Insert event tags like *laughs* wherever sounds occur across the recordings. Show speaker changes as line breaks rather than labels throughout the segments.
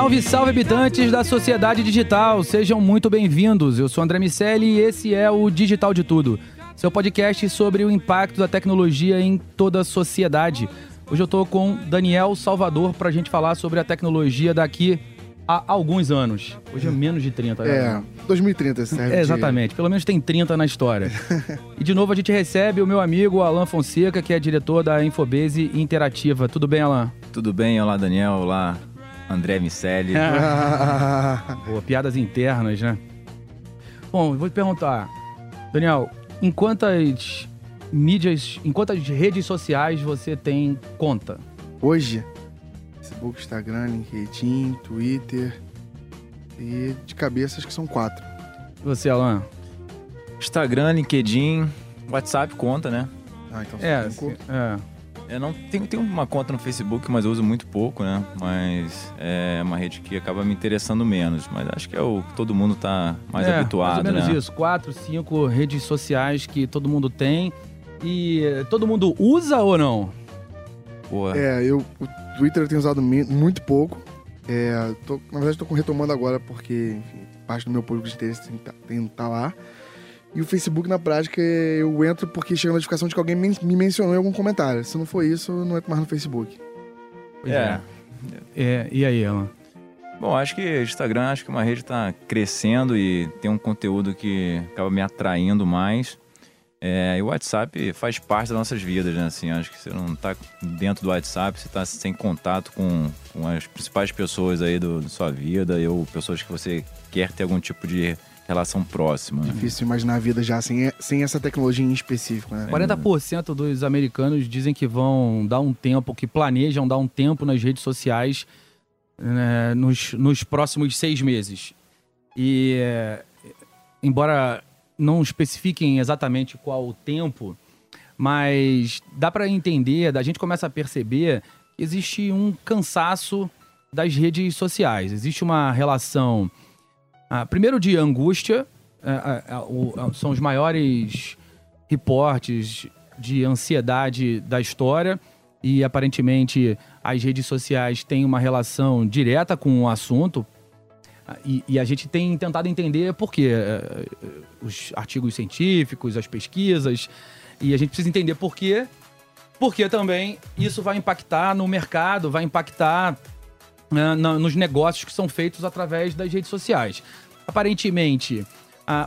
Salve, salve habitantes da sociedade digital, sejam muito bem-vindos. Eu sou André Miceli e esse é o Digital de Tudo, seu podcast sobre o impacto da tecnologia em toda a sociedade. Hoje eu estou com Daniel Salvador para a gente falar sobre a tecnologia daqui a alguns anos. Hoje é menos de 30, né?
É, 2030 serve.
É, exatamente, pelo menos tem 30 na história. e de novo a gente recebe o meu amigo Alan Fonseca, que é diretor da Infobase Interativa. Tudo bem, Alan?
Tudo bem, olá Daniel, olá André Miceli. *laughs*
Boa, piadas internas, né? Bom, vou te perguntar, Daniel, em quantas mídias, em quantas redes sociais você tem conta?
Hoje, Facebook, Instagram, LinkedIn, Twitter e de cabeça acho que são quatro.
E você, Alan?
Instagram, LinkedIn, WhatsApp conta, né?
Ah, então
É,
cinco.
é.
Eu não tenho, tenho uma conta no Facebook, mas eu uso muito pouco, né? Mas é uma rede que acaba me interessando menos. Mas acho que é o que todo mundo tá mais
É,
habituado,
mais ou menos
né?
isso. Quatro, cinco redes sociais que todo mundo tem. E eh, todo mundo usa ou não?
Pô,
É, eu o Twitter eu tenho usado muito pouco. É, tô- na verdade, estou retomando agora porque enfim, parte do meu público de interesse tem que tá, tá lá. E o Facebook, na prática, eu entro porque chega a notificação de que alguém me mencionou em algum comentário. Se não for isso, eu não entro mais no Facebook.
Pois
É.
É, e aí, Alan?
Bom, acho que Instagram, acho que uma rede está crescendo e tem um conteúdo que acaba me atraindo mais. É, e o WhatsApp faz parte das nossas vidas, né? Assim, acho que você não está dentro do WhatsApp, você está sem contato com, com as principais pessoas aí do, da sua vida ou pessoas que você quer ter algum tipo de relação próxima. né?
Difícil imaginar a vida já sem, sem essa tecnologia em específico, né?
40% dos americanos dizem que vão dar um tempo, que planejam dar um tempo nas redes sociais né, nos, nos próximos seis meses. E, é, embora não especifiquem exatamente qual o tempo, mas dá para entender, a gente começa a perceber que existe um cansaço das redes sociais. Existe uma relação, ah, primeiro, de angústia, ah, ah, ah, o- são os maiores reportes de ansiedade da história e aparentemente as redes sociais têm uma relação direta com o assunto Ah, e, e a gente tem tentado entender por quê. Os artigos científicos, as pesquisas, e a gente precisa entender por quê, porque também isso vai impactar no mercado, vai impactar né, na- nos negócios que são feitos através das redes sociais. Aparentemente,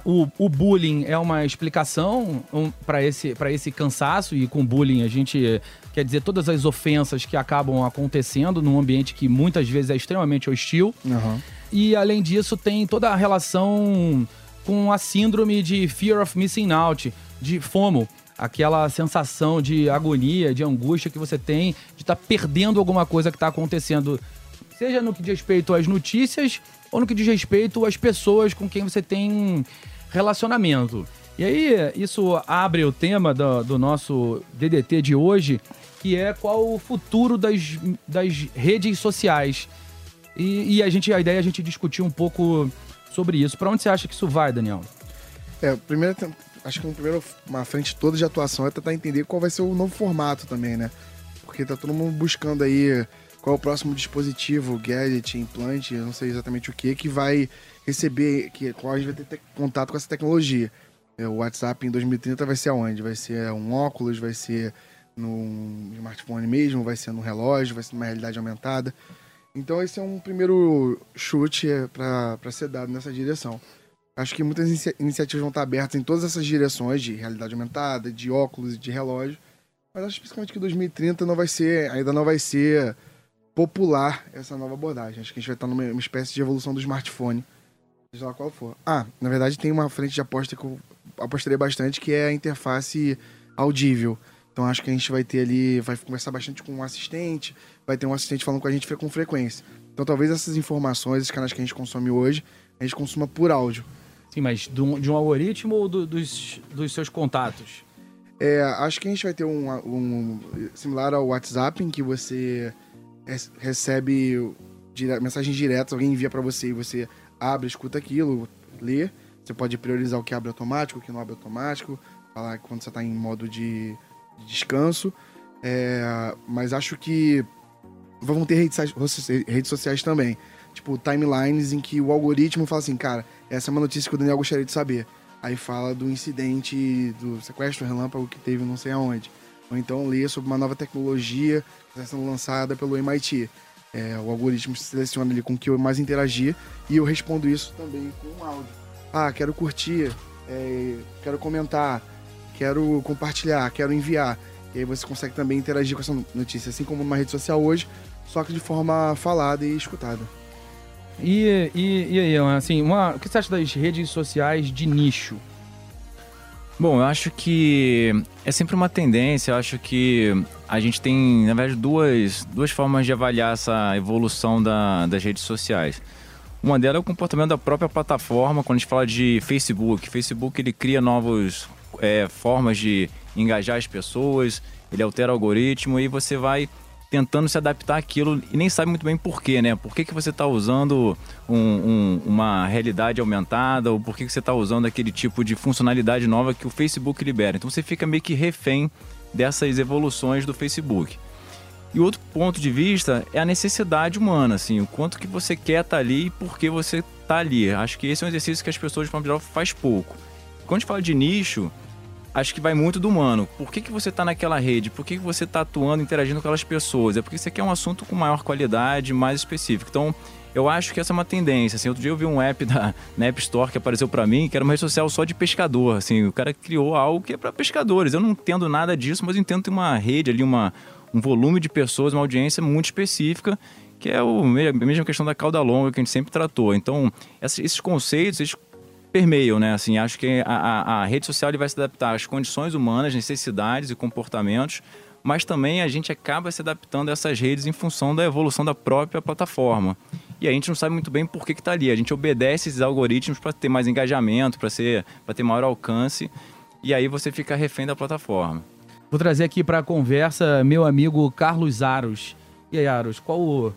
o, o bullying é uma explicação para esse, pra esse cansaço, e com bullying a gente quer dizer todas as ofensas que acabam acontecendo num ambiente que muitas vezes é extremamente hostil.
Aham.
E além disso, tem toda a relação com a síndrome de fear of missing out, de FOMO, aquela sensação de agonia, de angústia que você tem de estar perdendo alguma coisa que está acontecendo, seja no que diz respeito às notícias ou no que diz respeito às pessoas com quem você tem relacionamento. E aí, isso abre o tema do, do nosso DDT de hoje, que é qual o futuro das, das redes sociais. E, e a, gente, a ideia é a gente discutir um pouco sobre isso. Para onde você acha que isso vai, Daniel?
É, primeiro, acho que primeiro, uma frente toda de atuação é tentar entender qual vai ser o novo formato também, né? porque tá todo mundo buscando aí qual é o próximo dispositivo, gadget, implante, eu não sei exatamente o que, que vai receber, que qual a gente vai ter contato com essa tecnologia. É, o WhatsApp em 2030 vai ser aonde? Vai ser um óculos, vai ser no smartphone mesmo, vai ser no relógio, vai ser numa realidade aumentada. Então esse é um primeiro chute é, para ser dado nessa direção. Acho que muitas inicia iniciativas vão estar abertas em todas essas direções de realidade aumentada, de óculos, de relógio. Mas acho principalmente que 2030 não vai ser, ainda não vai ser popular essa nova abordagem. Acho que a gente vai estar numa espécie de evolução do smartphone, seja lá qual for. Ah, na verdade tem uma frente de aposta que eu apostaria bastante, que é a interface audível. Então acho que a gente vai ter ali, vai conversar bastante com um assistente, vai ter um assistente falando com a gente com frequência. Então talvez essas informações, esses canais que a gente consome hoje, a gente consuma por áudio.
Sim, mas de um, de um algoritmo ou do, dos, dos seus contatos?
É, acho que a gente vai ter um, um similar ao WhatsApp, em que você recebe dire mensagens diretas, alguém envia para você e você abre, escuta aquilo, lê. Você pode priorizar o que abre automático, o que não abre automático, falar quando você está em modo de, de descanso. É, mas acho que vão ter redes sociais também. Tipo, timelines em que o algoritmo fala assim, cara, essa é uma notícia que o Daniel gostaria de saber. Aí fala do incidente, do sequestro relâmpago que teve não sei aonde. Ou então lê sobre uma nova tecnologia que está sendo lançada pelo MIT. É, o algoritmo seleciona ali com que eu mais interagir e eu respondo isso também com um áudio. Ah, quero curtir, é, quero comentar, quero compartilhar, quero enviar. E aí você consegue também interagir com essa notícia, assim como numa rede social hoje, só que de forma falada e escutada.
E, e, e aí, assim, uma, o que você acha das redes sociais de nicho?
Bom, eu acho que é sempre uma tendência. Eu acho que a gente tem, na verdade, duas, duas formas de avaliar essa evolução da, das redes sociais. Uma delas é o comportamento da própria plataforma, quando a gente fala de Facebook. Facebook ele cria novas é, formas de engajar as pessoas, ele altera o algoritmo e você vai tentando se adaptar àquilo e nem sabe muito bem porquê, né? Por que, que você está usando um, um, uma realidade aumentada ou por que, que você está usando aquele tipo de funcionalidade nova que o Facebook libera. Então você fica meio que refém dessas evoluções do Facebook. E outro ponto de vista é a necessidade humana, assim, o quanto que você quer estar tá ali e por que você está ali. Acho que esse é um exercício que as pessoas, de forma geral, faz pouco. Quando a gente fala de nicho, acho que vai muito do humano. Por que, que você está naquela rede? Por que, que você está atuando, interagindo com aquelas pessoas? É porque você quer um assunto com maior qualidade, mais específico. Então, eu acho que essa é uma tendência. Assim, outro dia eu vi um app da *laughs* na App Store que apareceu para mim, que era uma rede social só de pescador. Assim, o cara criou algo que é para pescadores. Eu não entendo nada disso, mas eu entendo ter uma rede ali, uma, um volume de pessoas, uma audiência muito específica, que é o, a mesma questão da cauda longa que a gente sempre tratou. Então, esses conceitos, eles permeiam, né? Assim, acho que a, a, a rede social vai se adaptar às condições humanas, necessidades e comportamentos, mas também a gente acaba se adaptando a essas redes em função da evolução da própria plataforma. E a gente não sabe muito bem por que está ali. A gente obedece esses algoritmos para ter mais engajamento, para ter maior alcance, e aí você fica refém da plataforma.
Vou trazer aqui para a conversa meu amigo Carlos Aros. E aí, Aros, qual o,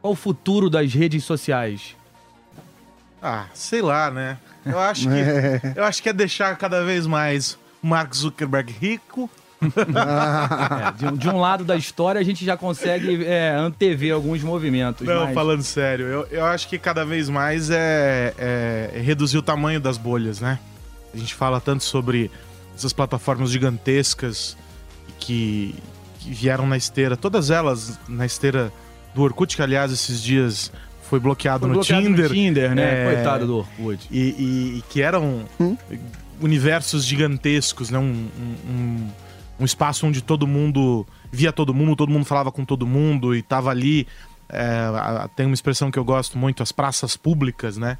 qual o futuro das redes sociais?
Ah, sei lá, né? Eu acho que, *laughs* é. eu acho que é deixar cada vez mais o Mark Zuckerberg rico.
é, de, de, um lado da história a gente já consegue é, antever alguns movimentos.
Não, mas... falando sério, eu, eu acho que cada vez mais é, é reduzir o tamanho das bolhas, né? A gente fala tanto sobre essas plataformas gigantescas que, que vieram na esteira, todas elas na esteira do Orkut, que aliás esses dias foi bloqueado, foi no, bloqueado Tinder,
no Tinder. né? É, Coitado do Orkut.
E, e, e que eram hum? universos gigantescos, né? Um, um, um, espaço onde todo mundo via todo mundo, todo mundo falava com todo mundo e tava ali. É, tem uma expressão que eu gosto muito, as praças públicas, né?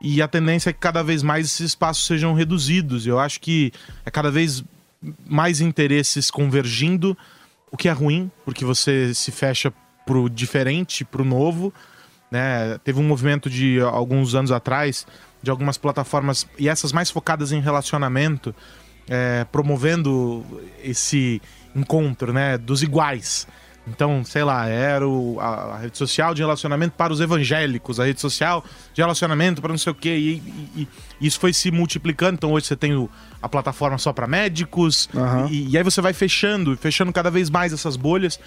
E a tendência é que cada vez mais esses espaços sejam reduzidos. Eu acho que é cada vez mais interesses convergindo, o que é ruim, porque você se fecha pro diferente, pro novo, né? Teve um movimento de alguns anos atrás de algumas plataformas e essas mais focadas em relacionamento, é, promovendo esse encontro, né, dos iguais, Então, sei lá, era o, a, a, rede social de relacionamento para os evangélicos, a rede social de relacionamento para não sei o quê. E, e, e, isso foi se multiplicando. Então, hoje você tem o, a plataforma só para médicos. Uhum. E, e, aí você vai fechando, fechando cada vez mais essas bolhas.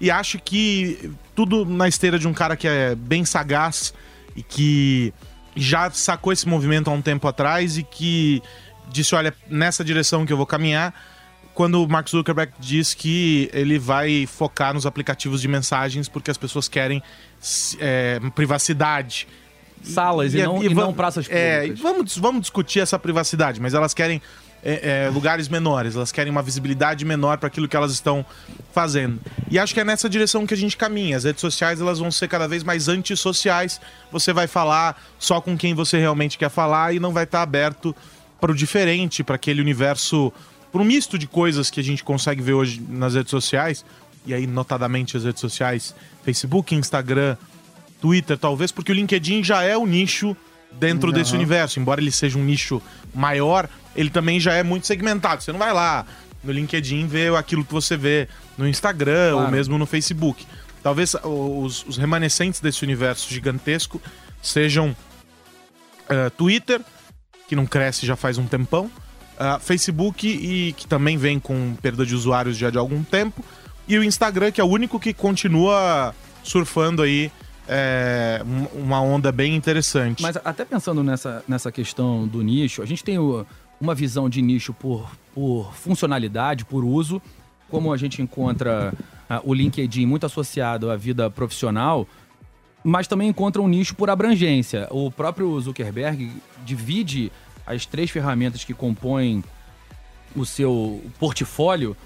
E acho que tudo na esteira de um cara que é bem sagaz e que já sacou esse movimento há um tempo atrás e que disse: olha, nessa direção que eu vou caminhar quando o Mark Zuckerberg diz que ele vai focar nos aplicativos de mensagens porque as pessoas querem é, privacidade.
Salas e, e, não, e, e não praças
é, públicas. É, vamos, vamos discutir essa privacidade, mas elas querem é, é, lugares menores, elas querem uma visibilidade menor para aquilo que elas estão fazendo. E acho que é nessa direção que a gente caminha. As redes sociais elas vão ser cada vez mais antissociais. Você vai falar só com quem você realmente quer falar e não vai estar aberto para o diferente, para aquele universo por um misto de coisas que a gente consegue ver hoje nas redes sociais, e aí notadamente as redes sociais, Facebook, Instagram, Twitter, talvez, porque o LinkedIn já é o nicho dentro uhum. desse universo, embora ele seja um nicho maior, ele também já é muito segmentado. Você não vai lá no LinkedIn ver aquilo que você vê no Instagram claro. ou mesmo no Facebook. Talvez os, os remanescentes desse universo gigantesco sejam uh, Twitter, que não cresce já faz um tempão, Uh, Facebook, e que também vem com perda de usuários já de algum tempo. E o Instagram, que é o único que continua surfando aí é, uma onda bem interessante.
Mas até pensando nessa, nessa questão do nicho, a gente tem o, uma visão de nicho por, por funcionalidade, por uso, como a gente encontra uh, o LinkedIn muito associado à vida profissional, mas também encontra um nicho por abrangência. O próprio Zuckerberg divide as três ferramentas que compõem o seu portfólio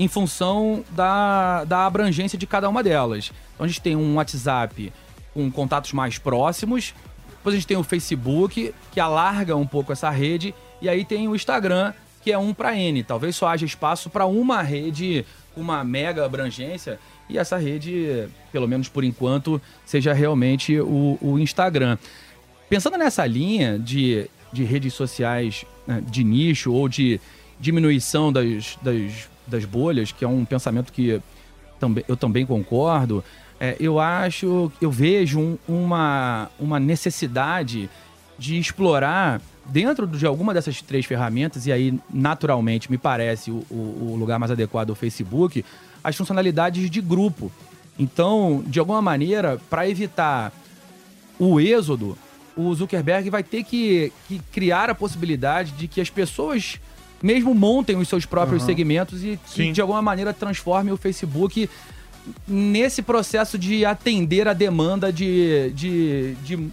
em função da, da abrangência de cada uma delas. Então a gente tem um WhatsApp com contatos mais próximos, depois a gente tem o Facebook, que alarga um pouco essa rede, e aí tem o Instagram, que é um para N. Talvez só haja espaço para uma rede com uma mega abrangência, e essa rede, pelo menos por enquanto, seja realmente o, o Instagram. Pensando nessa linha de de redes sociais né, de nicho ou de diminuição das, das, das, bolhas, que é um pensamento que também, eu também concordo, é, eu acho, eu vejo um, uma, uma necessidade de explorar dentro de alguma dessas três ferramentas, e aí naturalmente me parece o, o, lugar mais adequado o Facebook, as funcionalidades de grupo. Então, de alguma maneira, para evitar o êxodo, o Zuckerberg vai ter que, que criar a possibilidade de que as pessoas mesmo montem os seus próprios uhum. segmentos e que, de alguma maneira transformem o Facebook nesse processo de atender a demanda de, de, de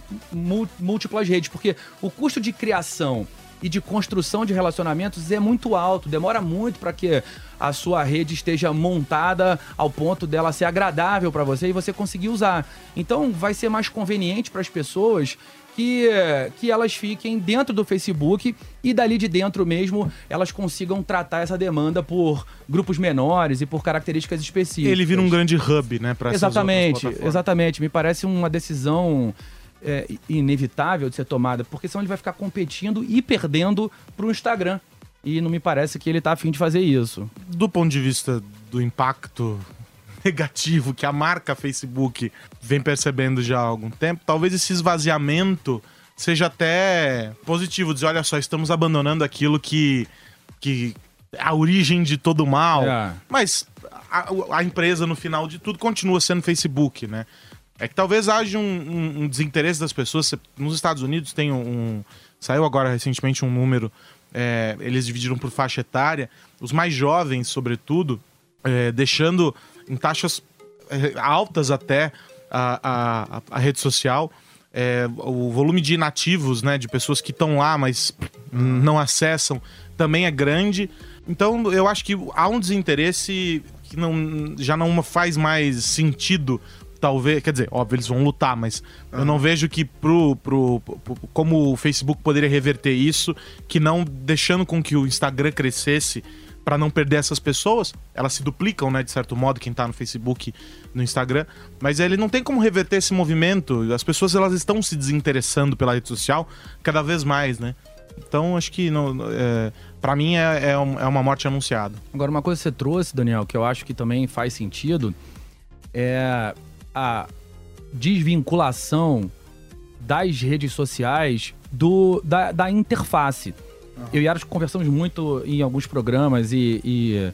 múltiplas redes, porque o custo de criação e de construção de relacionamentos é muito alto, demora muito para que a sua rede esteja montada ao ponto dela ser agradável para você e você conseguir usar. Então vai ser mais conveniente para as pessoas que, que elas fiquem dentro do Facebook e dali de dentro mesmo elas consigam tratar essa demanda por grupos menores e por características específicas.
Ele vira um grande hub, né,
para Exatamente, exatamente. Me parece uma decisão é, inevitável de ser tomada, porque senão ele vai ficar competindo e perdendo para o Instagram. E não me parece que ele está afim de fazer isso.
Do ponto de vista do impacto *laughs* negativo que a marca Facebook vem percebendo já há algum tempo, talvez esse esvaziamento seja até positivo. Dizer, olha só, estamos abandonando aquilo que, que é a origem de todo mal. É. Mas a, a, empresa, no final de tudo, continua sendo Facebook, né? É que talvez haja um, um, um desinteresse das pessoas. Nos Estados Unidos tem um. um saiu agora recentemente um número. É, eles dividiram por faixa etária. Os mais jovens, sobretudo, é, deixando em taxas eh, altas até a, a, a rede social. É, o volume de inativos, né, de pessoas que estão lá, mas não acessam, também é grande. Então, eu acho que há um desinteresse que não, já não faz mais sentido, talvez. Quer dizer, óbvio, eles vão lutar, mas uhum. eu não vejo que pro, pro, pro, como o Facebook poderia reverter isso, que não deixando com que o Instagram crescesse para não perder essas pessoas, elas se duplicam, né, de certo modo, quem tá no Facebook, no Instagram, mas ele não tem como reverter esse movimento. As pessoas elas estão se desinteressando pela rede social cada vez mais, né? Então acho que é, para mim é, é, é, uma morte anunciada.
Agora uma coisa que você trouxe, Daniel, que eu acho que também faz sentido, é a desvinculação das redes sociais do, da, da interface. Eu e Aras conversamos muito em alguns programas e, e,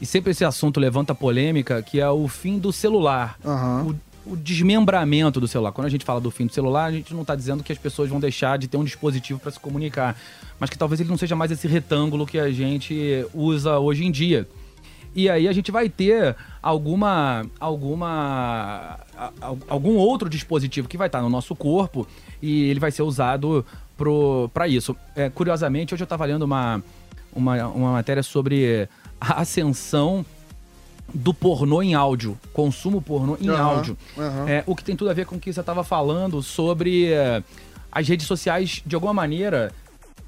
e sempre esse assunto levanta polêmica, que é o fim do celular.
Aham.
O, o desmembramento do celular. Quando a gente fala do fim do celular, a gente não está dizendo que as pessoas vão deixar de ter um dispositivo para se comunicar, mas que talvez ele não seja mais esse retângulo que a gente usa hoje em dia. E aí a gente vai ter alguma alguma algum outro dispositivo que vai estar no nosso corpo e ele vai ser usado para isso. É, curiosamente, hoje eu estava lendo uma, uma, uma matéria sobre a ascensão do pornô em áudio, consumo pornô em
Aham,
áudio.
aham.
É, o que tem tudo a ver com o que você estava falando sobre é, as redes sociais, de alguma maneira,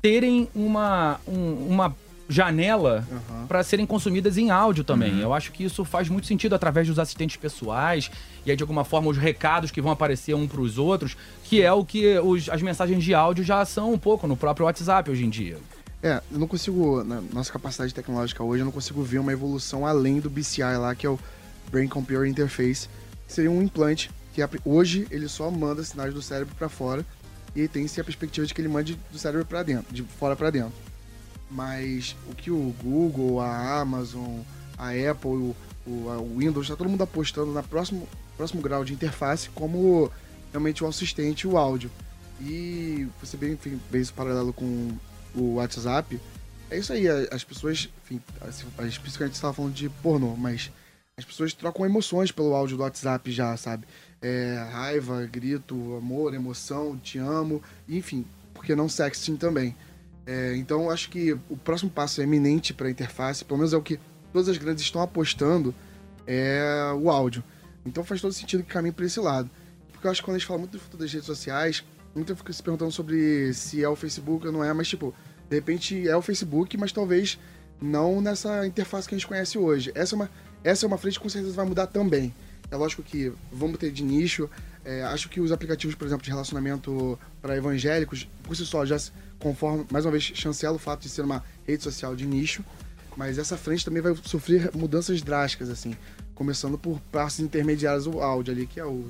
terem uma, um- uma janela para serem consumidas em áudio também. Eu acho que isso faz muito sentido através dos assistentes pessoais e aí, de alguma forma, os recados que vão aparecer um para os outros, que é o que os- as mensagens de áudio já são um pouco no próprio WhatsApp hoje em dia.
É, eu não consigo, na nossa capacidade tecnológica hoje, eu não consigo ver uma evolução além do BCI lá, que é o Brain Computer Interface, que seria um implante que hoje ele só manda sinais do cérebro para fora e tem-se a perspectiva de que ele mande do cérebro para dentro, de fora para dentro. Mas o que o Google, a Amazon, a Apple, o, o, a Windows, está todo mundo apostando na próximo, próximo grau de interface como realmente o assistente, o áudio. E você bem fez paralelo com o WhatsApp. É isso aí, as pessoas, enfim, a gente, por isso que a gente estava falando de pornô, mas as pessoas trocam emoções pelo áudio do WhatsApp já, sabe? É, raiva, grito, amor, emoção, te amo, enfim, porque não sexting também. É, então acho que o próximo passo é eminente para a interface, pelo menos é o que todas as grandes estão apostando, é o áudio. Então faz todo sentido que caminhe para esse lado. Porque eu acho que quando a gente fala muito do futuro das redes sociais, muita fica se perguntando sobre se é o Facebook ou não é, mas tipo, de repente é o Facebook, mas talvez não nessa interface que a gente conhece hoje. Essa é uma, essa é uma frente que com certeza vai mudar também. É lógico que vamos ter de nicho. É, acho que os aplicativos, por exemplo, de relacionamento para evangélicos, por si só, já se conformam, mais uma vez, chancela o fato de ser uma rede social de nicho. Mas essa frente também vai sofrer mudanças drásticas, assim. Começando por partes intermediárias do áudio ali, que é o,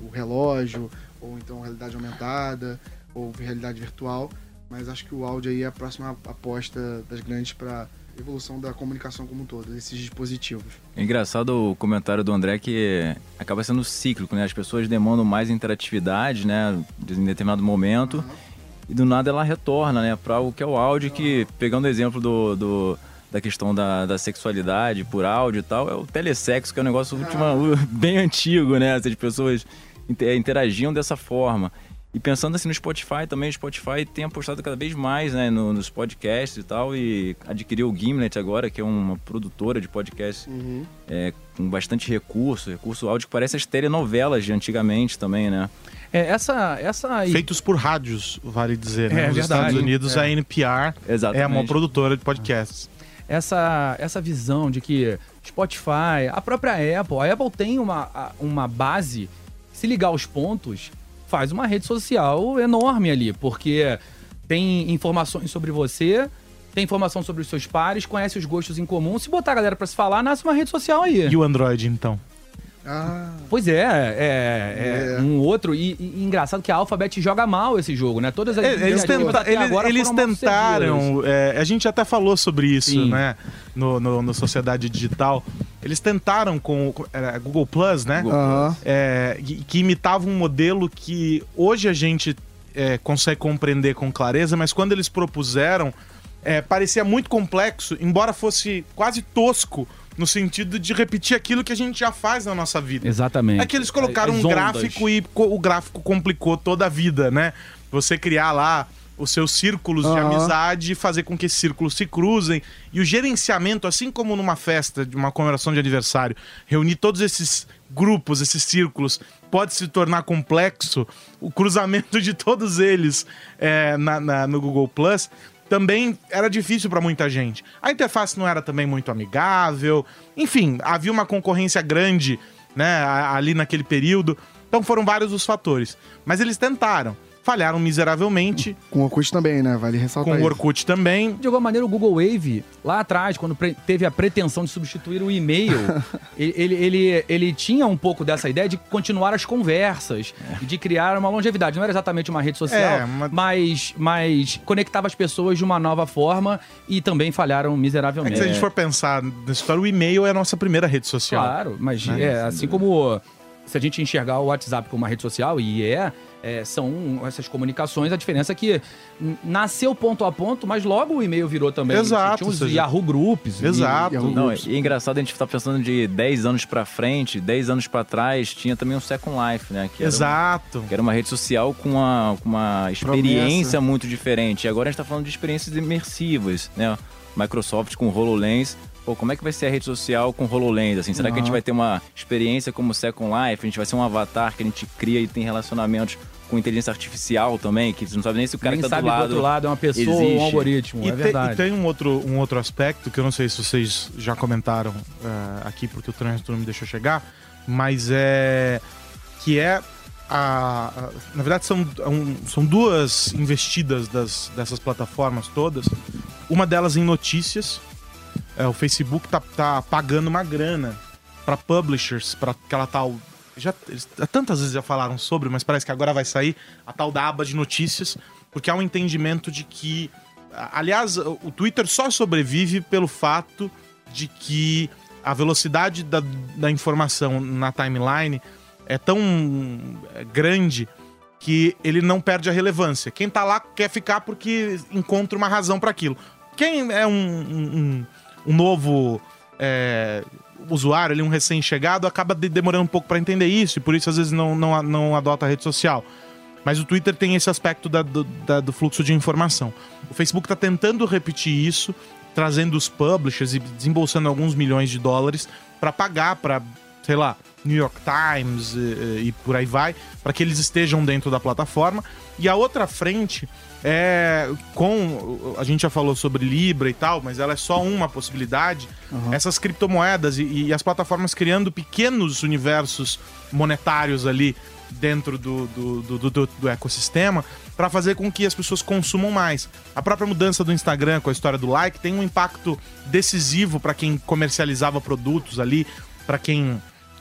o relógio, ou então realidade aumentada, ou realidade virtual. Mas acho que o áudio aí é a próxima aposta das grandes para evolução da comunicação como um todo, desses dispositivos.
É engraçado o comentário do André que acaba sendo cíclico, né? As pessoas demandam mais interatividade, né? Em determinado momento. E do nada ela retorna, né? Para o que é o áudio, que, pegando o exemplo do, do- da questão da, da sexualidade por áudio e tal, é o telesexo, que é um negócio última, *laughs* bem antigo, né? As pessoas inter- interagiam dessa forma. E pensando assim no Spotify também, o Spotify tem apostado cada vez mais né, no- nos podcasts e tal, e adquiriu o Gimlet agora, que é uma produtora de podcasts é, com bastante recurso, recurso áudio que parece as telenovelas de antigamente também, né?
É, essa, essa
Feitos por rádios, vale dizer, né?
É,
Nos
verdade.
Estados Unidos,
É.
a NPR
Exatamente.
é a maior produtora de podcasts.
essa, essa visão de que Spotify, a própria Apple, a Apple tem uma, uma base, se ligar aos pontos, faz uma rede social enorme ali, porque tem informações sobre você, tem informação sobre os seus pares, conhece os gostos em comum. Se botar a galera pra se falar, nasce uma rede social aí.
E o Android, então?
Ah,
Pois é, é, é,
É.
um outro. E, e engraçado que a Alphabet joga mal esse jogo, né? Todas as
É, Eles, tenta- eles-
agora
eles tentaram, é, a gente até falou sobre isso,
Sim.
né? No, no, no Sociedade Digital. Eles tentaram com, com era Google Plus, né?
Google
aham.
É, que que imitava um modelo que hoje a gente é, consegue compreender com clareza, mas quando eles propuseram, é, parecia muito complexo, embora fosse quase tosco, no sentido de repetir aquilo que a gente já faz na nossa vida.
Exatamente.
É que eles colocaram
As
um gráfico e o gráfico complicou toda a vida, né? Você criar lá os seus círculos de
Aham.
amizade e fazer com que esses círculos se cruzem. E o gerenciamento, assim como numa festa, de uma comemoração de aniversário, reunir todos esses grupos, esses círculos, pode se tornar complexo. O cruzamento de todos eles é, na- na- no Google Plus também era difícil para muita gente. A interface não era também muito amigável. Enfim, havia uma concorrência grande né, ali naquele período. Então foram vários os fatores. Mas eles tentaram. Falharam miseravelmente.
Com o Orkut também, né? Vale ressaltar
Com o
isso.
Orkut também.
De alguma maneira, o Google Wave, lá atrás, quando teve a pretensão de substituir o e-mail, ele, *laughs* ele, ele, ele tinha um pouco dessa ideia de continuar as conversas, e de criar uma longevidade. Não era exatamente uma rede social,
É, mas-
mas... Mas, conectava as pessoas de uma nova forma e também falharam
É que
miseravelmente.
se a gente for pensar nessa história, o e-mail é a nossa primeira rede social.
Claro, mas é assim como se a gente enxergar o WhatsApp como uma rede social, e é, é, são essas comunicações, a diferença é que nasceu ponto a ponto, mas logo o e-mail virou também.
Exato,
Tinha os
seja-
Yahoo Groups. e-
Exato.
Yahoo
Não,
Groups.
e é engraçado a gente tá pensando de 10 anos pra frente, 10 anos pra trás, tinha também um Second Life, né? Que era,
Exato.
que era uma rede social com uma, com uma experiência muito diferente. E agora a gente tá falando de experiências imersivas, né? Microsoft com HoloLens. Pô, como é que vai ser a rede social com HoloLens? Assim, será que a gente vai ter uma experiência como Second Life? A gente vai ser um avatar que a gente cria e tem relacionamentos com inteligência artificial também, que você não sabe nem se o cara
Nem
que tá
sabe
do lado,
do outro lado é uma pessoa ou um
existe.
algoritmo,
E,
é
te-
verdade.
e tem um outro, um outro aspecto que eu não sei se vocês já comentaram eh, aqui, porque o trânsito não me deixou chegar, mas é. que é. A, a- na verdade, são, um- são duas investidas das, dessas plataformas todas. Uma delas em notícias. É, o Facebook tá, tá pagando uma grana para publishers, para aquela tal. Já, eles, tantas vezes já falaram sobre, mas parece que agora vai sair a tal da aba de notícias, porque há um entendimento de que. Aliás, o Twitter só sobrevive pelo fato de que a velocidade da, da informação na timeline é tão é, grande que ele não perde a relevância. Quem tá lá quer ficar porque encontra uma razão para aquilo. Quem é um, um- um- um novo é, usuário, ali, um recém-chegado, acaba de- demorando um pouco para entender isso e por isso às vezes não, não, não adota a rede social. Mas o Twitter tem esse aspecto da- do, da- do fluxo de informação. O Facebook está tentando repetir isso, trazendo os publishers e desembolsando alguns milhões de dólares para pagar para, sei lá, New York Times e, e por aí vai, para que eles estejam dentro da plataforma. E a outra frente é com. A gente já falou sobre Libra e tal, mas ela é só uma possibilidade. Essas criptomoedas e, e as plataformas criando pequenos universos monetários ali dentro do, do, do, do- do ecossistema para fazer com que as pessoas consumam mais. A própria mudança do Instagram com a história do like tem um impacto decisivo para quem comercializava produtos ali, para quem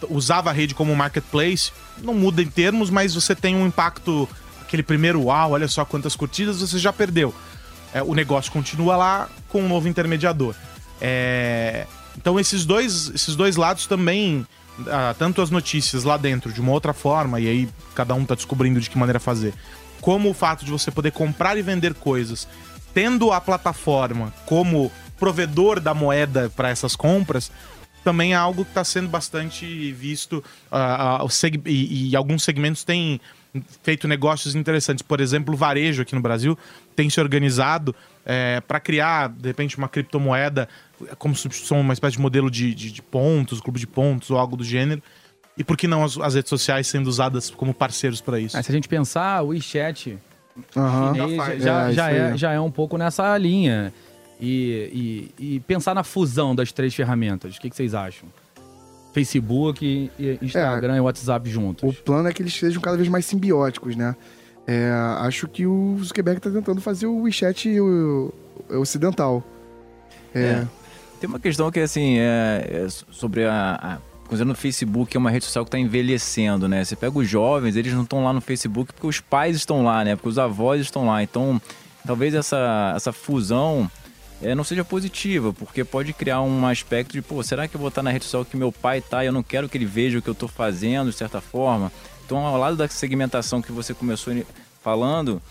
usava a rede como marketplace. Não muda em termos, mas você tem um impacto, aquele primeiro uau, olha só quantas curtidas, você já perdeu. É, o negócio continua lá com um novo intermediador. É, então esses dois, esses dois lados também, ah, tanto as notícias lá dentro de uma outra forma, e aí cada um tá descobrindo de que maneira fazer, como o fato de você poder comprar e vender coisas, tendo a plataforma como provedor da moeda para essas compras, também é algo que está sendo bastante visto. ah, ah, e, e alguns segmentos têm feito negócios interessantes. Por exemplo, o varejo aqui no Brasil tem se organizado para criar, de repente, uma criptomoeda como substituição, uma espécie de modelo de, de- de pontos, clube de pontos ou algo do gênero. E por que não as, as redes sociais sendo usadas como parceiros para isso?
Ah, se a gente pensar, o WeChat chinês
faz.
já,
É,
já, é, já é um pouco nessa linha. E, e- e pensar na fusão das três ferramentas, o que, que vocês acham? Facebook, e Instagram e WhatsApp juntos.
O plano é que eles sejam cada vez mais simbióticos, né? É, acho que o Zuckerberg tá tentando fazer o WeChat o- o ocidental. É.
É. Tem uma questão que, assim, é, é sobre a. a considerando o Facebook é uma rede social que está envelhecendo, né? Você pega os jovens, eles não estão lá no Facebook porque os pais estão lá, né? Porque os avós estão lá. Então, talvez essa, essa fusão é, não seja positiva, porque pode criar um aspecto de, pô, será que eu vou estar na rede social que meu pai tá e eu não quero que ele veja o que eu estou fazendo, de certa forma? Então, ao lado da segmentação que você começou falando,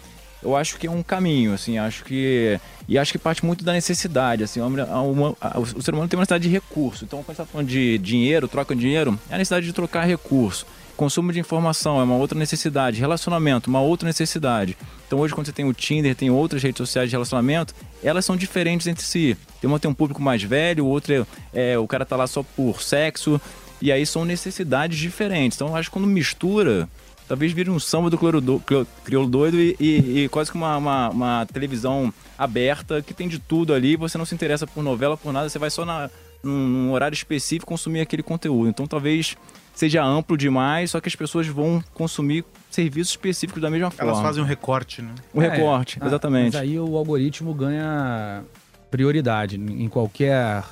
eu acho que é um caminho, assim, acho que. E acho que parte muito da necessidade, assim, a huma- a huma- a- o ser humano tem uma necessidade de recurso. Então, quando você está falando de dinheiro, troca de dinheiro, é a necessidade de trocar recurso. Consumo de informação é uma outra necessidade. Relacionamento, uma outra necessidade. Então, hoje, quando você tem o Tinder, tem outras redes sociais de relacionamento, elas são diferentes entre si. Tem uma tem um público mais velho, outra é o cara tá lá só por sexo. E aí são necessidades diferentes. Então, acho que quando mistura, talvez vire um samba do do- crio- crioulo doido e, e- e quase que uma, uma- uma televisão aberta que tem de tudo ali. Você não se interessa por novela, por nada, você vai só na, num, num horário específico, consumir aquele conteúdo. Então talvez seja amplo demais, só que as pessoas vão consumir serviços específicos da mesma forma.
Elas fazem um recorte, né?
Um recorte,
Ah,
exatamente.
Mas aí o algoritmo ganha prioridade em qualquer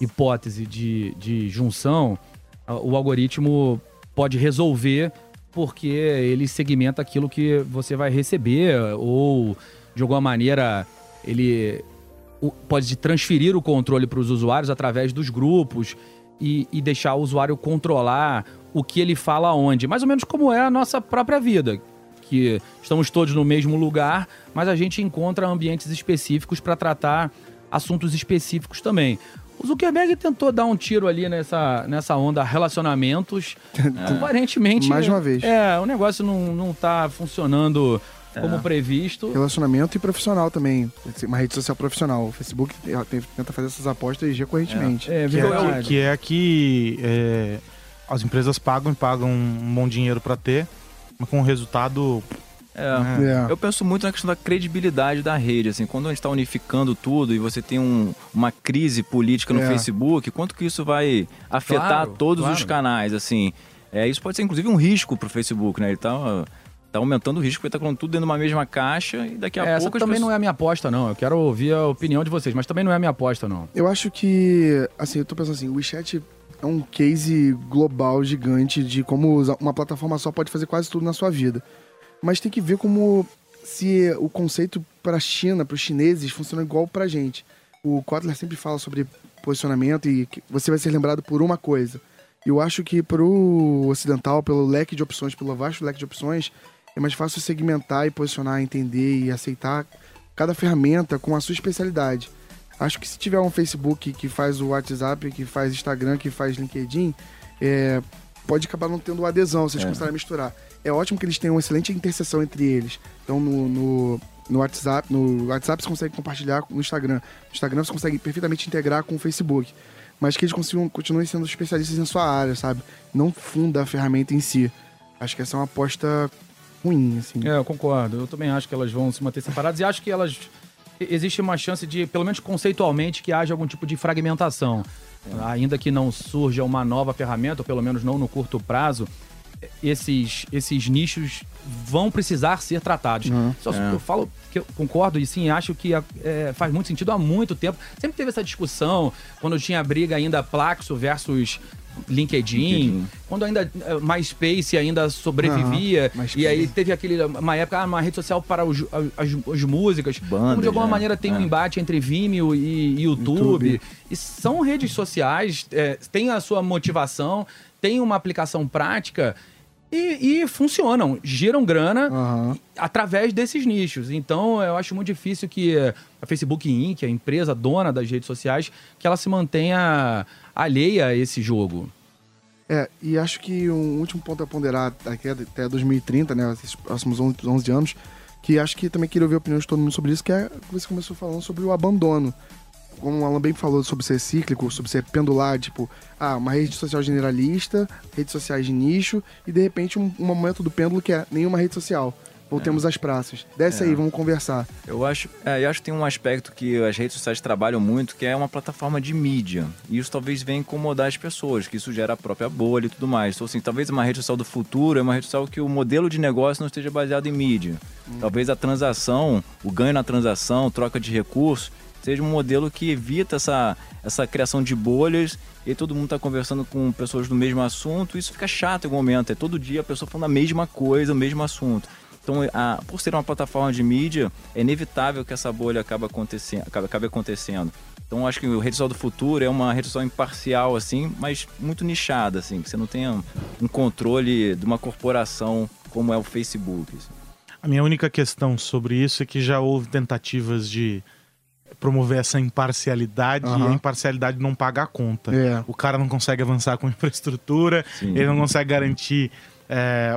hipótese de, de junção. O algoritmo pode resolver porque ele segmenta aquilo que você vai receber ou de alguma maneira ele pode transferir o controle para os usuários através dos grupos e, e deixar o usuário controlar o que ele fala onde. Mais ou menos como é a nossa própria vida. Que estamos todos no mesmo lugar, mas a gente encontra ambientes específicos para tratar assuntos específicos também. O Zuckerberg tentou dar um tiro ali nessa, nessa onda relacionamentos. *laughs* Aparentemente.
Mais uma vez.
É, o negócio não, não tá funcionando como previsto.
Relacionamento e profissional também. Uma rede social profissional. O Facebook tenta fazer essas apostas recorrentemente.
É,
Que é,
verdade.
que é que é, as empresas pagam e pagam um bom dinheiro pra ter, mas com o resultado.
É.
É.
Eu penso muito na questão da credibilidade da rede, assim, quando a gente está unificando tudo e você tem um- uma crise política no
É.
Facebook, quanto que isso vai afetar
Claro,
todos
claro.
os canais, assim? É, isso pode ser inclusive um risco para o Facebook, né? Ele tá, tá aumentando o risco porque está colocando tudo dentro de uma mesma caixa e daqui a
É, essa
pouco as
também
pessoas-
não é a minha aposta, não. Eu quero ouvir a opinião de vocês, mas também não é a minha aposta, não.
Eu acho que, assim, eu tô pensando assim, o WeChat é um case global gigante de como usa- uma plataforma só pode fazer quase tudo na sua vida. Mas tem que ver como se o conceito para a China, para os chineses, funciona igual para a gente. O Kotler sempre fala sobre posicionamento e que você vai ser lembrado por uma coisa. Eu acho que para o ocidental, pelo leque de opções, pelo vasto leque de opções, é mais fácil segmentar e posicionar, entender e aceitar cada ferramenta com a sua especialidade. Acho que se tiver um Facebook que faz o WhatsApp, que faz Instagram, que faz LinkedIn, é, pode acabar não tendo adesão se eles começarem a misturar. É ótimo que eles tenham uma excelente interseção entre eles. Então, no, no, no WhatsApp, no WhatsApp você consegue compartilhar no Instagram. No Instagram você consegue perfeitamente integrar com o Facebook. Mas que eles consigam, continuem sendo especialistas em sua área, sabe? Não funda a ferramenta em si. Acho que essa é uma aposta ruim, assim.
É, eu concordo. Eu também acho que elas vão se manter separadas e acho que elas. Existe uma chance de, pelo menos conceitualmente, que haja algum tipo de fragmentação. Ainda que não surja uma nova ferramenta, ou pelo menos não no curto prazo, esses, esses nichos vão precisar ser tratados. Só Eu falo que eu concordo e sim, acho que é, faz muito sentido há muito tempo. Sempre teve essa discussão, quando tinha briga ainda Plaxo versus LinkedIn,
LinkedIn.
quando ainda eh, MySpace ainda sobrevivia,
MySpace.
e aí teve aquele, uma época, ah, uma rede social para os, as, as músicas.
Bandas,
Como de alguma
né?
maneira tem um
É.
embate entre Vimeo e YouTube.
YouTube.
E são redes sociais, é, tem a sua motivação, tem uma aplicação prática e, e funcionam, giram grana
Aham.
através desses nichos. Então, eu acho muito difícil que eh, a Facebook Inc., a empresa dona das redes sociais, que ela se mantenha alheia a esse jogo.
É, e acho que um último ponto a ponderar daqui até 2030, né, esses próximos 11, 11 anos, que acho que também queria ouvir a opinião de todo mundo sobre isso, que é que você começou falando sobre o abandono. Como o Alan bem falou sobre ser cíclico, sobre ser pendular, tipo, ah, uma rede social generalista, redes sociais de nicho, e de repente um, um momento do pêndulo que é nenhuma rede social. Voltemos às praças. Desce aí, vamos conversar.
Eu acho, é, eu acho que tem um aspecto que as redes sociais trabalham muito, que é uma plataforma de mídia. E isso talvez venha incomodar as pessoas, que isso gera a própria bolha e tudo mais. Então, assim, talvez uma rede social do futuro é uma rede social que o modelo de negócio não esteja baseado em mídia. Talvez a transação, o ganho na transação, troca de recursos, seja um modelo que evita essa, essa criação de bolhas e todo mundo está conversando com pessoas do mesmo assunto. Isso fica chato em algum momento. É todo dia a pessoa falando a mesma coisa, o mesmo assunto. Então, a- por ser uma plataforma de mídia, é inevitável que essa bolha acabe acontecendo. Acabe, acabe acontecendo. Então, acho que o rede social do futuro é uma rede social imparcial, assim, mas muito nichada, assim, que você não tenha um controle de uma corporação como é o Facebook. assim.
A minha única questão sobre isso é que já houve tentativas de promover essa imparcialidade e a imparcialidade não paga a conta.
É.
O cara não consegue avançar com infraestrutura,
Sim.
ele não consegue garantir é,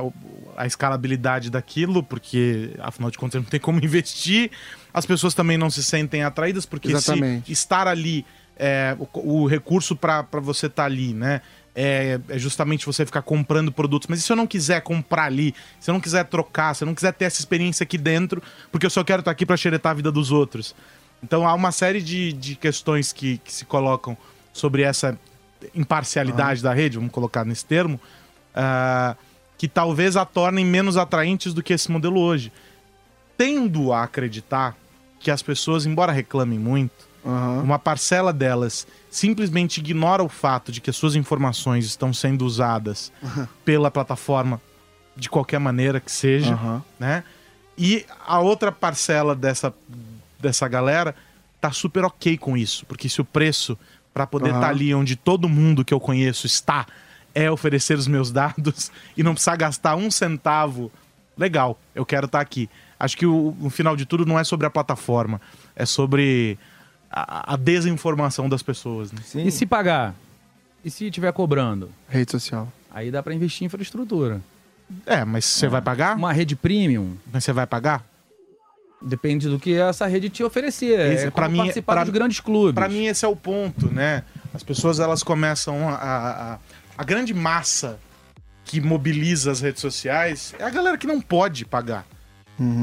a escalabilidade daquilo, porque afinal de contas *laughs* não tem como investir. As pessoas também não se sentem atraídas, porque
Exatamente.
se estar ali, é, o, o recurso para você estar ali, né? É, é justamente você ficar comprando produtos. Mas e se eu não quiser comprar ali? Se eu não quiser trocar, se eu não quiser ter essa experiência aqui dentro, porque eu só quero estar aqui para xeretar a vida dos outros? Então há uma série de, de questões que, que se colocam sobre essa imparcialidade da rede, vamos colocar nesse termo, ah, que talvez a tornem menos atraentes do que esse modelo hoje. Tendo a acreditar que as pessoas, embora reclamem muito,
Aham.
uma parcela delas simplesmente ignora o fato de que as suas informações estão sendo usadas *laughs* pela plataforma de qualquer maneira que seja,
Aham.
né? E a outra parcela dessa, dessa galera tá super ok com isso, porque se o preço para poder estar
Aham.
ali onde todo mundo que eu conheço está é oferecer os meus dados *laughs* e não precisar gastar um centavo, legal, eu quero estar aqui. Acho que o, o final de tudo não é sobre a plataforma, é sobre a, a desinformação das pessoas. Né?
E se pagar? E se estiver cobrando?
Rede social.
Aí dá pra investir em infraestrutura.
É, mas você vai pagar?
Uma rede premium,
Mas você vai pagar?
depende do que essa rede te oferecer.
Esse,
é como
mim,
participar
pra-
dos grandes clubes.
Pra mim esse é o ponto, né? As pessoas elas começam a, a, a grande massa que mobiliza as redes sociais é a galera que não pode pagar.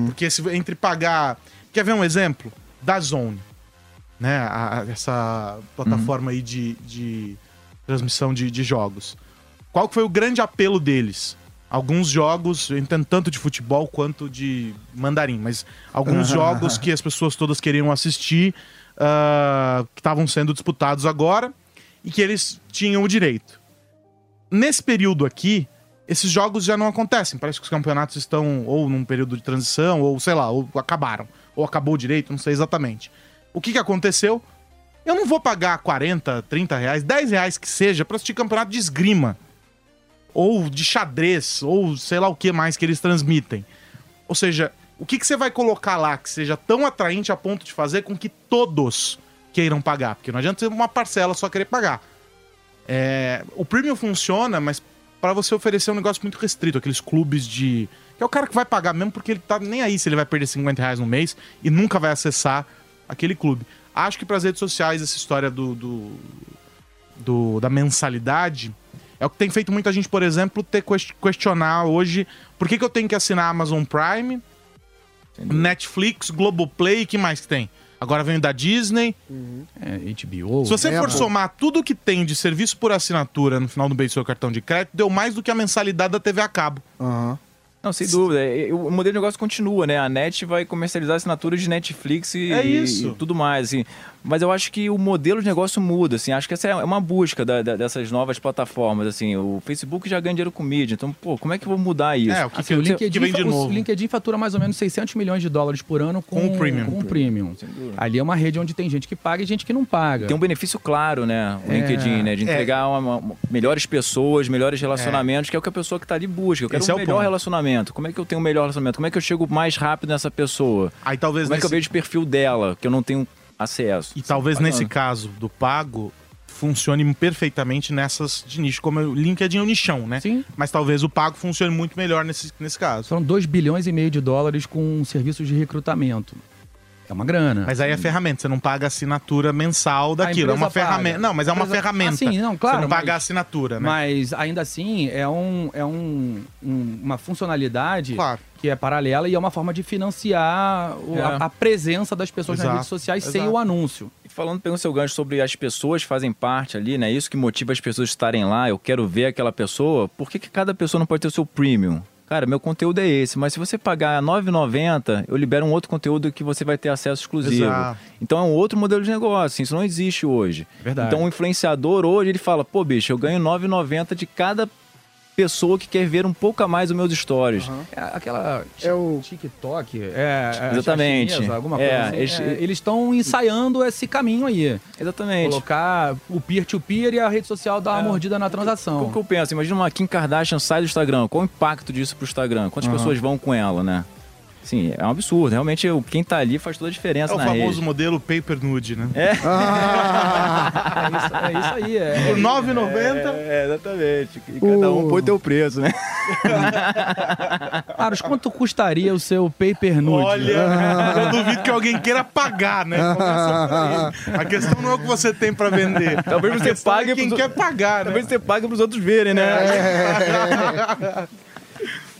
Porque se, entre pagar, quer ver um exemplo? Da Zone, né? A- a- essa plataforma aí de, de transmissão de, de jogos. Qual foi o grande apelo deles? Alguns jogos, eu entendo tanto de futebol quanto de mandarim, mas alguns jogos que as pessoas todas queriam assistir, ah, que estavam sendo disputados agora e que eles tinham o direito. Nesse período aqui, esses jogos já não acontecem. Parece que os campeonatos estão ou num período de transição, ou sei lá, ou acabaram, ou acabou direito, não sei exatamente. O que, que aconteceu? Eu não vou pagar 40, 30 reais, 10 reais que seja pra assistir campeonato de esgrima. Ou de xadrez, ou sei lá o que mais que eles transmitem. Ou seja, o que, que você vai colocar lá que seja tão atraente a ponto de fazer com que todos queiram pagar? Porque não adianta ser uma parcela só querer pagar. É, o premium funciona, mas para você oferecer um negócio muito restrito, aqueles clubes de. Que é o cara que vai pagar mesmo porque ele tá nem aí se ele vai perder 50 reais no mês e nunca vai acessar aquele clube. Acho que para as redes sociais essa história do, do, do- da mensalidade é o que tem feito muita gente, por exemplo, ter ques- questionar hoje por que, que eu tenho que assinar Amazon Prime, Netflix, Globoplay, que mais que tem? Agora vem o da Disney.
É, HBO.
Se você
É,
for somar tudo que tem de serviço por assinatura no final do mês do seu cartão de crédito, deu mais do que a mensalidade da TV a cabo.
Aham.
Não, sem dúvida. É, O modelo de negócio continua, né? A NET vai comercializar assinaturas de Netflix e,
É isso.
e tudo mais, assim. Mas eu acho que o modelo de negócio muda, assim. Acho que essa é uma busca da- da- dessas novas plataformas, assim. O Facebook já ganha dinheiro com mídia, então, pô, como é que eu vou mudar isso?
É, o que,
Assim,
que,
o
que
LinkedIn,
vem de novo?
o LinkedIn fatura mais ou menos 600 milhões de dólares por ano com,
Com o premium.
com o premium. Ali é uma rede onde tem gente que paga e gente que não paga.
Tem um benefício claro, né? O
É.
LinkedIn, né? De entregar uma- uma- melhores pessoas, melhores relacionamentos, que é o que a pessoa que tá ali busca. Eu quero
Esse é
um
o
melhor
ponto.
relacionamento. Como é que eu tenho um melhor relacionamento? Como é que eu chego mais rápido nessa pessoa?
Aí talvez
Como é que eu
nesse,
vejo o perfil dela, que eu não tenho acesso?
e talvez
Bacana.
nesse caso do pago funcione perfeitamente nessas de nicho, como o LinkedIn é o nichão, né?
Sim.
Mas talvez o pago funcione muito melhor nesse, nesse caso.
São 2 bilhões e meio de dólares com serviços de recrutamento. É uma grana.
Mas aí é ferramenta, você não paga a assinatura mensal daquilo. É uma
paga.
ferramenta. Não, mas é uma
empresa-
ferramenta.
Ah, sim, não, claro,
Você não paga
mas-
assinatura, né?
Mas ainda assim é, um, é um, um- uma funcionalidade
Claro.
que é paralela e é uma forma de financiar o-
É.
a, a presença das pessoas
Exato,
nas redes sociais sem
exato.
o anúncio.
E Falando, pegando seu gancho sobre as pessoas fazem parte ali, né? Isso que motiva as pessoas a estarem lá. Eu quero ver aquela pessoa. Por que, que cada pessoa não pode ter o seu premium? Cara, meu conteúdo é esse, mas se você pagar R$ 9,90, eu libero um outro conteúdo que você vai ter acesso exclusivo.
Exato.
Então é um outro modelo de negócio, isso não existe hoje.
Verdade.
Então o influenciador hoje, ele fala, pô, bicho, eu ganho R$ 9,90 de cada pessoa que quer ver um pouco a mais os meus stories.
É aquela
É o-
TikTok, é, é
Exatamente.
chinesa, alguma
É,
coisa assim.
eles-
É, eles estão ensaiando esse caminho aí.
Exatamente.
Colocar o peer-to-peer e a rede social dar uma mordida na
Como
transação.
que eu penso? Imagina uma Kim Kardashian sai do Instagram. Qual o impacto disso pro Instagram? Quantas pessoas vão com ela, né? Sim, é um absurdo. Realmente, quem tá ali faz toda a diferença
É o famoso
rede.
modelo paper nude, né?
É *laughs* *laughs* isso, é isso aí. É,
Por R$ 9,90.
É, exatamente. E cada um põe o teu preço, né? *laughs*
Carlos, quanto custaria o seu paper nude?
Olha, eu duvido que alguém queira pagar, né? Aí. A questão não é o que você tem pra vender.
Talvez você pague
é quem
pros-
quer pagar, né?
Talvez você pague pros outros verem, né?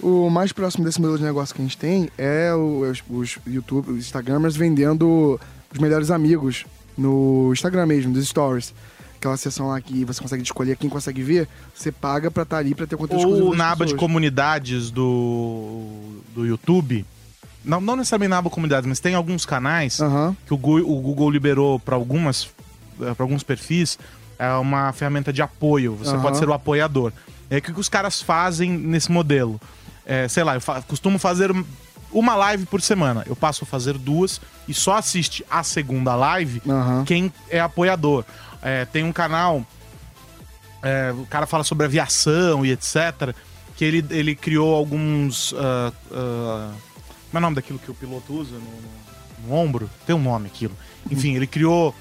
O mais próximo desse modelo de negócio que a gente tem é o- os, os YouTube, os Instagramers vendendo os melhores amigos no Instagram mesmo, dos stories. aquela seção lá que você consegue escolher quem consegue ver, você paga pra estar ali pra ter conteúdo
Ou na aba de comunidades do, do YouTube. Não, não necessariamente na aba comunidades, mas tem alguns canais
Aham.
que o Google, o Google liberou para algumas para alguns perfis é uma ferramenta de apoio. Você
Aham.
pode ser o apoiador. É o que os caras fazem nesse modelo. É, sei lá, eu fa- costumo fazer uma live por semana. Eu passo a fazer duas e só assiste a segunda live
Aham.
quem é apoiador. É, tem um canal, é, o cara fala sobre aviação e etc. Que ele, ele criou alguns. ah, ah, como é o nome daquilo que o piloto usa no, no- no ombro? Tem um nome aquilo. Enfim, ele criou.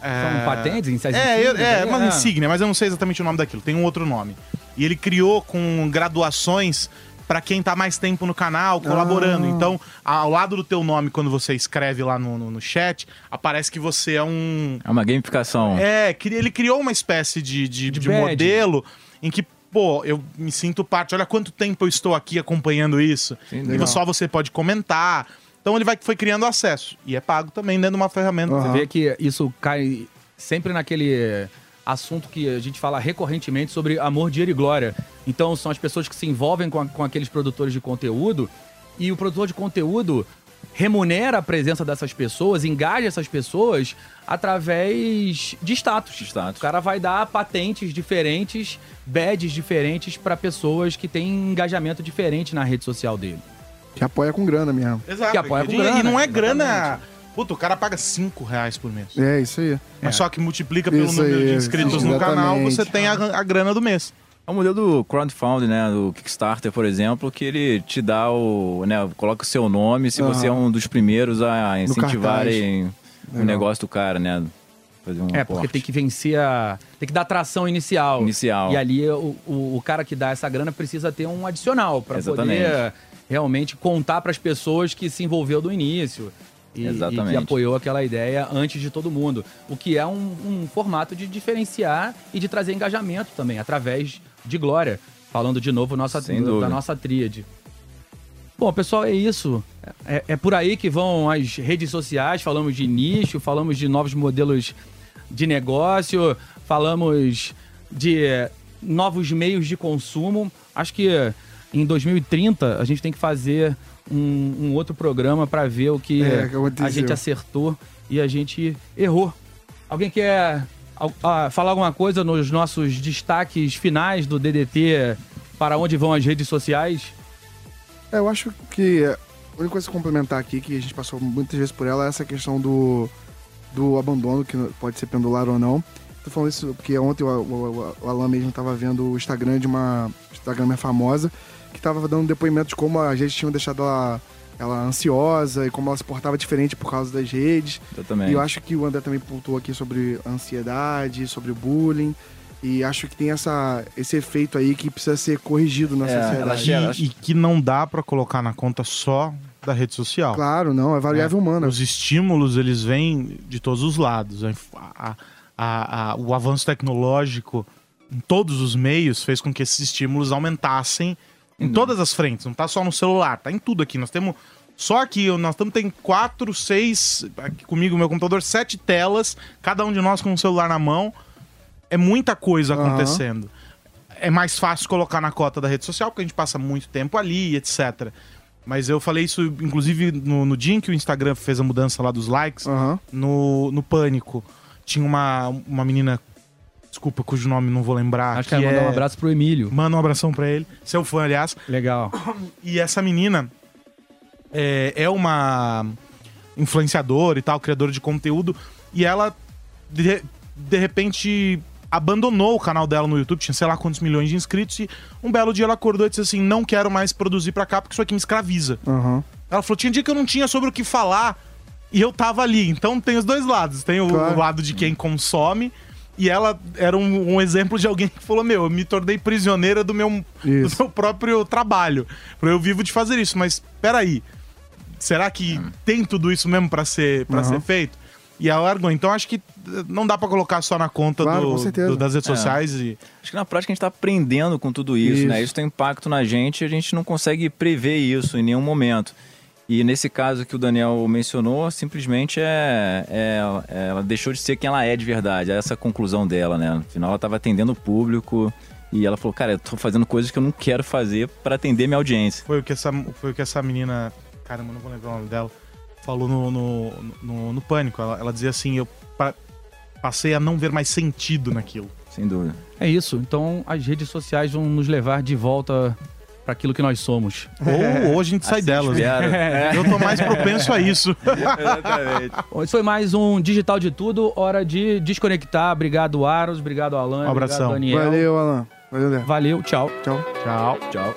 é,
São patentes, insetos
É, eu- é,
né?
uma
É.
insígnia, mas eu não sei exatamente o nome daquilo. Tem um outro nome. E ele criou com graduações pra quem tá mais tempo no canal, colaborando.
Ah.
Então, ao lado do teu nome, quando você escreve lá no, no, no chat, aparece que você é um.
É uma gamificação.
É, ele criou uma espécie de, de,
De
de modelo em que, pô, eu me sinto parte. Olha quanto tempo eu estou aqui acompanhando isso.
Sim,
e
legal.
só você pode comentar. Então ele vai, foi criando acesso. E é pago também dentro de uma ferramenta.
Aham.
Você vê que isso cai sempre naquele assunto que a gente fala recorrentemente sobre amor, dinheiro e glória. Então são as pessoas que se envolvem com, a- com aqueles produtores de conteúdo e o produtor de conteúdo remunera a presença dessas pessoas, engaja essas pessoas através de status.
De status.
O cara vai dar patentes diferentes, badges diferentes para pessoas que têm engajamento diferente na rede social dele.
Que apoia com grana mesmo.
Exato.
Que apoia com
E- E
grana,
não é grana.
exatamente.
Puta, o cara paga 5 reais por mês.
É, isso aí.
Mas só que multiplica pelo
Isso
número
aí,
de inscritos no canal, você tem a, a grana do mês.
É o modelo do crowdfunding, né? Do Kickstarter, por exemplo, que ele te dá o. Né, coloca o seu nome se
Aham.
você é um dos primeiros a incentivarem o negócio do cara, né? Fazer um
É, porque
aporte.
tem que vencer a. Tem que dar tração inicial.
Inicial.
E ali o, o, o cara que dá essa grana precisa ter um adicional para poder realmente contar para as pessoas que se envolveu do início. E, e
Exatamente.
que apoiou aquela ideia antes de todo mundo. O que é um, um formato de diferenciar e de trazer engajamento também, através de Glória. Falando de novo nossa, da nossa tríade. Bom, pessoal, é isso. É, é por aí que vão as redes sociais. Falamos de nicho, falamos de novos modelos de negócio, falamos de eh, novos meios de consumo. Acho que em 2030 a gente tem que fazer um, um outro programa para ver o que,
É,
a gente acertou e a gente errou. Alguém quer ah, falar alguma coisa nos nossos destaques finais do DDT para onde vão as redes sociais?
É, eu acho que a única coisa a complementar aqui, que a gente passou muitas vezes por ela, é essa questão do, do abandono, que pode ser pendular ou não. Tô falando isso porque ontem o, o, o Alan mesmo tava vendo o Instagram de uma Instagramer famosa, que tava dando depoimento de como as redes tinham deixado ela, ela ansiosa e como ela se portava diferente por causa das redes.
Exatamente.
E eu acho que o André também pontuou aqui sobre a ansiedade, sobre o bullying. E acho que tem essa, esse efeito aí que precisa ser corrigido na
É,
sociedade.
ela
E, e que não dá pra colocar na conta só da rede social.
Claro, não, é variável humana.
Os estímulos, eles vêm de todos os lados. A a- a- a- o avanço tecnológico em todos os meios fez com que esses estímulos aumentassem em todas as frentes. Não tá só no celular, tá em tudo aqui. Nós temos... Só aqui, nós estamos tem quatro, seis... Aqui comigo, meu computador, sete telas. Cada um de nós com um celular na mão. É muita coisa acontecendo. É mais fácil colocar na cota da rede social, porque a gente passa muito tempo ali, etc. Mas eu falei isso, inclusive, no, no dia em que o Instagram fez a mudança lá dos likes,
Aham.
no, no Pânico. Tinha uma, uma menina, desculpa, cujo nome não vou lembrar.
Acho que, quero mandar um abraço pro Emílio.
Manda um abração pra ele, seu fã, aliás.
Legal.
E essa menina é, é uma influenciadora e tal, criadora de conteúdo. E ela, de, de repente, abandonou o canal dela no YouTube, tinha sei lá quantos milhões de inscritos. E um belo dia ela acordou e disse assim: Não quero mais produzir pra cá porque isso aqui me escraviza.
Aham.
Ela falou: tinha dia que eu não tinha sobre o que falar e eu tava ali. Então tem os dois lados. Tem o,
Claro.
o lado de quem consome. E ela era um, um exemplo de alguém que falou: Meu, eu me tornei prisioneira do meu, do meu próprio trabalho. Eu vivo de fazer isso, mas peraí. Será que tem tudo isso mesmo pra ser, pra
Aham.
ser feito? E ela largou. Então acho que eh, não dá pra colocar só na conta
Claro,
do- do- das redes
É.
sociais. E...
Acho que na prática a gente está aprendendo com tudo isso,
Isso.
né? Isso tem impacto na gente e a gente não consegue prever isso em nenhum momento. E nesse caso que o Daniel mencionou, simplesmente é, é, é, ela deixou de ser quem ela é de verdade. É essa conclusão dela, né? No final ela estava atendendo o público e ela falou, cara, eu tô fazendo coisas que eu não quero fazer para atender minha audiência.
Foi o que essa, foi o que essa menina, caramba, não vou lembrar o nome dela, falou no, no, no, no Pânico. Ela, ela dizia assim, eu pa, passei a não ver mais sentido naquilo.
Sem dúvida.
É isso. Então as redes sociais vão nos levar de volta para aquilo que nós somos.
Ou, ou a gente sai
Assim
delas. Eu tô mais propenso a isso. *laughs*
Exatamente.
Esse foi mais um Digital de Tudo. Hora de desconectar. Obrigado, Aros. Obrigado, Alan.
Um abração.
Obrigado, Daniel.
Valeu, Alan. Valeu, Léo.
Valeu. Tchau.
Tchau.
Tchau.
Tchau.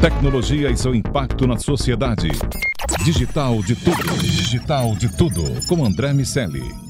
Tecnologia e seu impacto na sociedade. Digital de tudo. Digital de tudo. Com André Miscelli.